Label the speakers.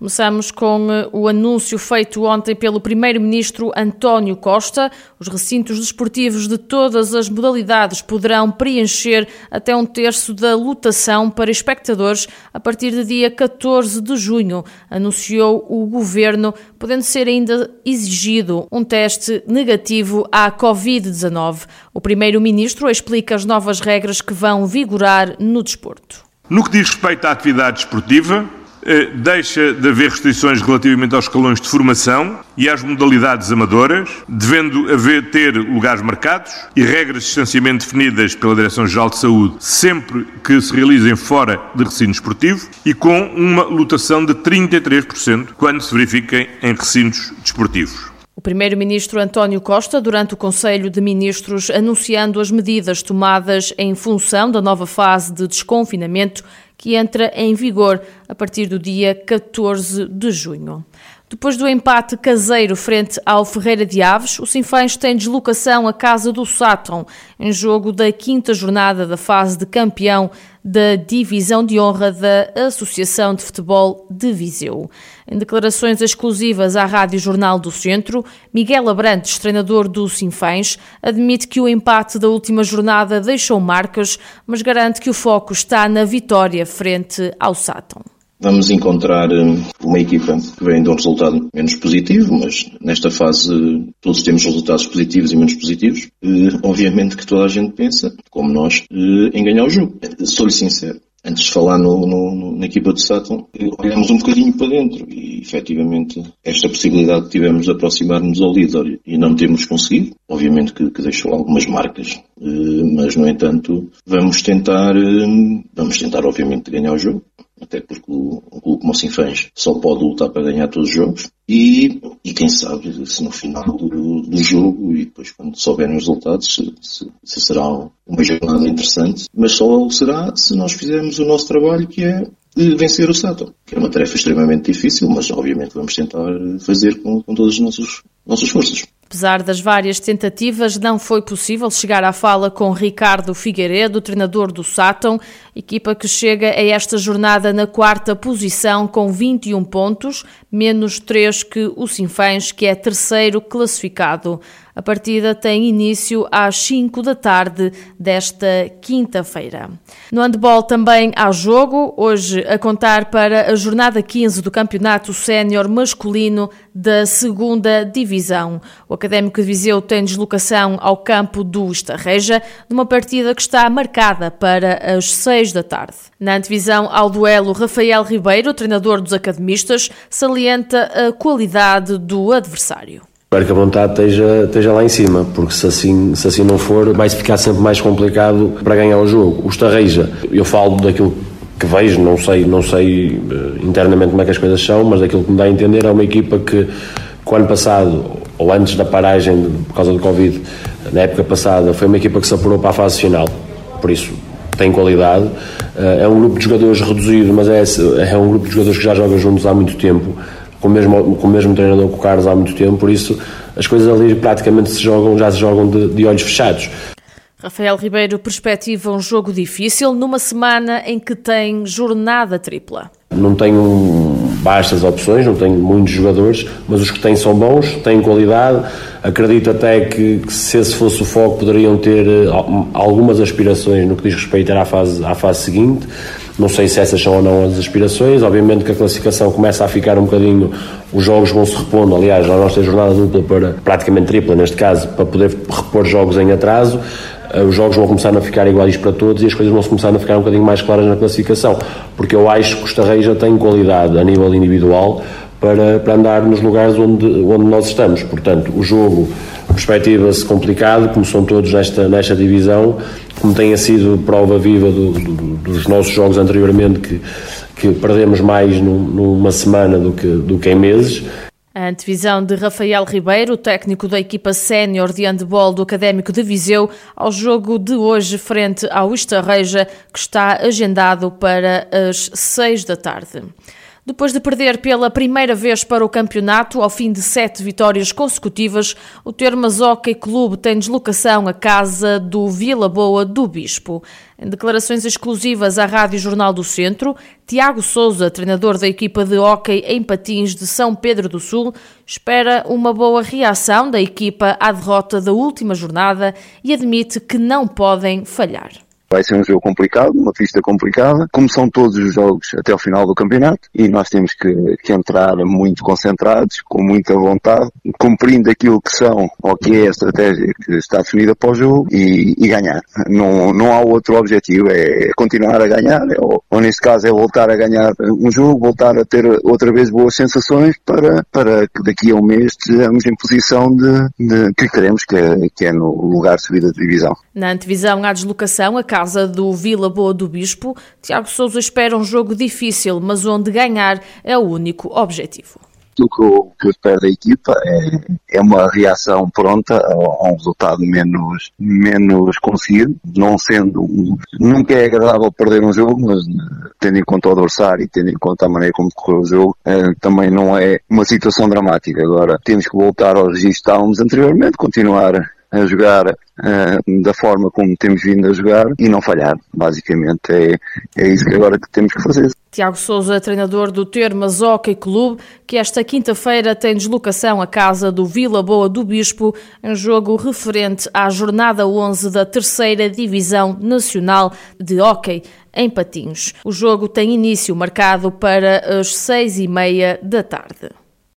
Speaker 1: Começamos com eh, o anúncio feito ontem pelo Primeiro-Ministro António Costa. Os recintos desportivos de todas as modalidades poderão preencher até um terço da lotação para espectadores a partir do dia 14 de junho, anunciou o Governo, podendo ser ainda exigido um teste negativo à Covid-19. O Primeiro-Ministro explica as novas regras que vão vigorar no desporto.
Speaker 2: No que diz respeito à atividade esportiva, eh, deixa de haver restrições relativamente aos escalões de formação e às modalidades amadoras, devendo haver ter lugares marcados e regras de distanciamento definidas pela Direção-Geral de Saúde sempre que se realizem fora de recinto esportivo e com uma lotação de 33% quando se verifiquem em recintos desportivos.
Speaker 1: O primeiro-ministro António Costa, durante o Conselho de Ministros, anunciando as medidas tomadas em função da nova fase de desconfinamento que entra em vigor a partir do dia 14 de junho. Depois do empate caseiro frente ao Ferreira de Aves, o Sinfãs tem deslocação à casa do Sátão, em jogo da quinta jornada da fase de campeão da Divisão de Honra da Associação de Futebol de Viseu. Em declarações exclusivas à Rádio Jornal do Centro, Miguel Abrantes, treinador do Sinfãs, admite que o empate da última jornada deixou marcas, mas garante que o foco está na vitória frente ao Sátão.
Speaker 3: Vamos encontrar hum, uma equipa que vem de um resultado menos positivo, mas nesta fase todos temos resultados positivos e menos positivos. Obviamente que toda a gente pensa, como nós, em ganhar o jogo. Sou-lhe sincero. Antes de falar no, no, na equipa de Sutton, olhamos um bocadinho para dentro e, efetivamente, esta possibilidade que tivemos de aproximar-nos ao líder e não temos conseguido. Obviamente que, que deixou algumas marcas, mas, no entanto, vamos tentar, vamos tentar, obviamente, ganhar o jogo até porque o clube como Sinfãs só pode lutar para ganhar todos os jogos e, e quem sabe se no final do, do jogo e depois quando souberem os resultados se, se, se, será uma jornada interessante, mas só será se nós fizermos o nosso trabalho que é vencer o Sato, que é uma tarefa extremamente difícil, mas obviamente vamos tentar fazer com, com todas as nossas, nossas forças.
Speaker 1: Apesar das várias tentativas, não foi possível chegar à fala com Ricardo Figueiredo, treinador do Sátão, equipa que chega a esta jornada na quarta posição com 21 pontos, menos 3 que o Sinfãs, que é terceiro classificado. A partida tem início às 5 da tarde desta quinta-feira. No handball também há jogo, hoje a contar para a jornada 15 do Campeonato Sénior Masculino da segunda Divisão. O Académico de Viseu tem deslocação ao campo do Estarreja, numa partida que está marcada para as 6 da tarde. Na antevisão ao duelo, Rafael Ribeiro, treinador dos academistas, salienta a qualidade do adversário.
Speaker 4: Espero que a vontade esteja, esteja lá em cima, porque se assim, se assim não for, vai ficar sempre mais complicado para ganhar o jogo. O Estarreja, eu falo daquilo que vejo, não sei, não sei eh, internamente como é que as coisas são, mas daquilo que me dá a entender é uma equipa que, que o ano passado, ou antes da paragem por causa do Covid, na época passada, foi uma equipa que se apurou para a fase final. Por isso, tem qualidade. Eh, é um grupo de jogadores reduzido, mas é, é um grupo de jogadores que já joga juntos há muito tempo com o mesmo, com o mesmo treinador que o Carlos há muito tempo, por isso as coisas ali praticamente se jogam, já se jogam de, de olhos fechados.
Speaker 1: Rafael Ribeiro perspectiva um jogo difícil numa semana em que tem jornada tripla.
Speaker 4: Não tenho bastas opções, não tenho muitos jogadores, mas os que têm são bons, têm qualidade. Acredito até que, que se esse fosse o foco poderiam ter eh, algumas aspirações no que diz respeito à fase, à fase seguinte. Não sei se essas são ou não as aspirações. Obviamente que a classificação começa a ficar um bocadinho. Os jogos vão se repondo. Aliás, a nossa jornada dupla para praticamente tripla, neste caso, para poder repor jogos em atraso. Eh, os jogos vão começar a ficar iguais para todos e as coisas vão começar a ficar um bocadinho mais claras na classificação. Porque eu acho que Costa Rei já tem qualidade a nível individual para, para andar nos lugares onde, onde nós estamos. Portanto, o jogo perspectiva-se complicado, como são todos nesta, nesta divisão, como tenha sido prova viva do, do, dos nossos jogos anteriormente, que, que perdemos mais num, numa semana do que, do que em meses.
Speaker 1: A antevisão de Rafael Ribeiro, técnico da equipa sénior de handball do Académico de Viseu, ao jogo de hoje frente ao Estarreja, que está agendado para as seis da tarde. Depois de perder pela primeira vez para o campeonato, ao fim de sete vitórias consecutivas, o Termas Hockey Clube tem deslocação à casa do Vila Boa do Bispo. Em declarações exclusivas à Rádio Jornal do Centro, Tiago Souza, treinador da equipa de hóquei em patins de São Pedro do Sul, espera uma boa reação da equipa à derrota da última jornada e admite que não podem falhar.
Speaker 5: Vai ser um jogo complicado, uma pista complicada, como são todos os jogos até o final do campeonato, e nós temos que, que, entrar muito concentrados, com muita vontade, cumprindo aquilo que são, ou que é a estratégia que está definida para o jogo, e, e ganhar. Não, não há outro objetivo, é continuar a ganhar, é, ou, ou neste caso é voltar a ganhar um jogo, voltar a ter outra vez boas sensações para, para que daqui a um mês estejamos em posição de, de que queremos, que é, que é no lugar de subida de divisão.
Speaker 1: Na antevisão à deslocação, a casa do Vila Boa do Bispo, Tiago Souza espera um jogo difícil, mas onde ganhar é o único objetivo.
Speaker 5: O que eu, que eu espero da equipa é, é uma reação pronta a, a, um resultado menos, menos conseguido, não sendo, nunca é agradável perder um jogo, mas tendo em conta o adversário e tendo em conta a maneira como decorreu o jogo, eh, também não é uma situação dramática. Agora, temos que voltar ao registro que estávamos anteriormente, continuar a jogar uh, da forma como temos vindo a jogar e não falhar. Basicamente é, é isso que agora que temos que fazer.
Speaker 1: Tiago Souza, treinador do Termas Hockey Clube, que esta quinta-feira tem deslocação à casa do Vila Boa do Bispo, em jogo referente à jornada 11 da terceira Divisão Nacional de Hockey em Patins. O jogo tem início marcado para as seis e meia da tarde.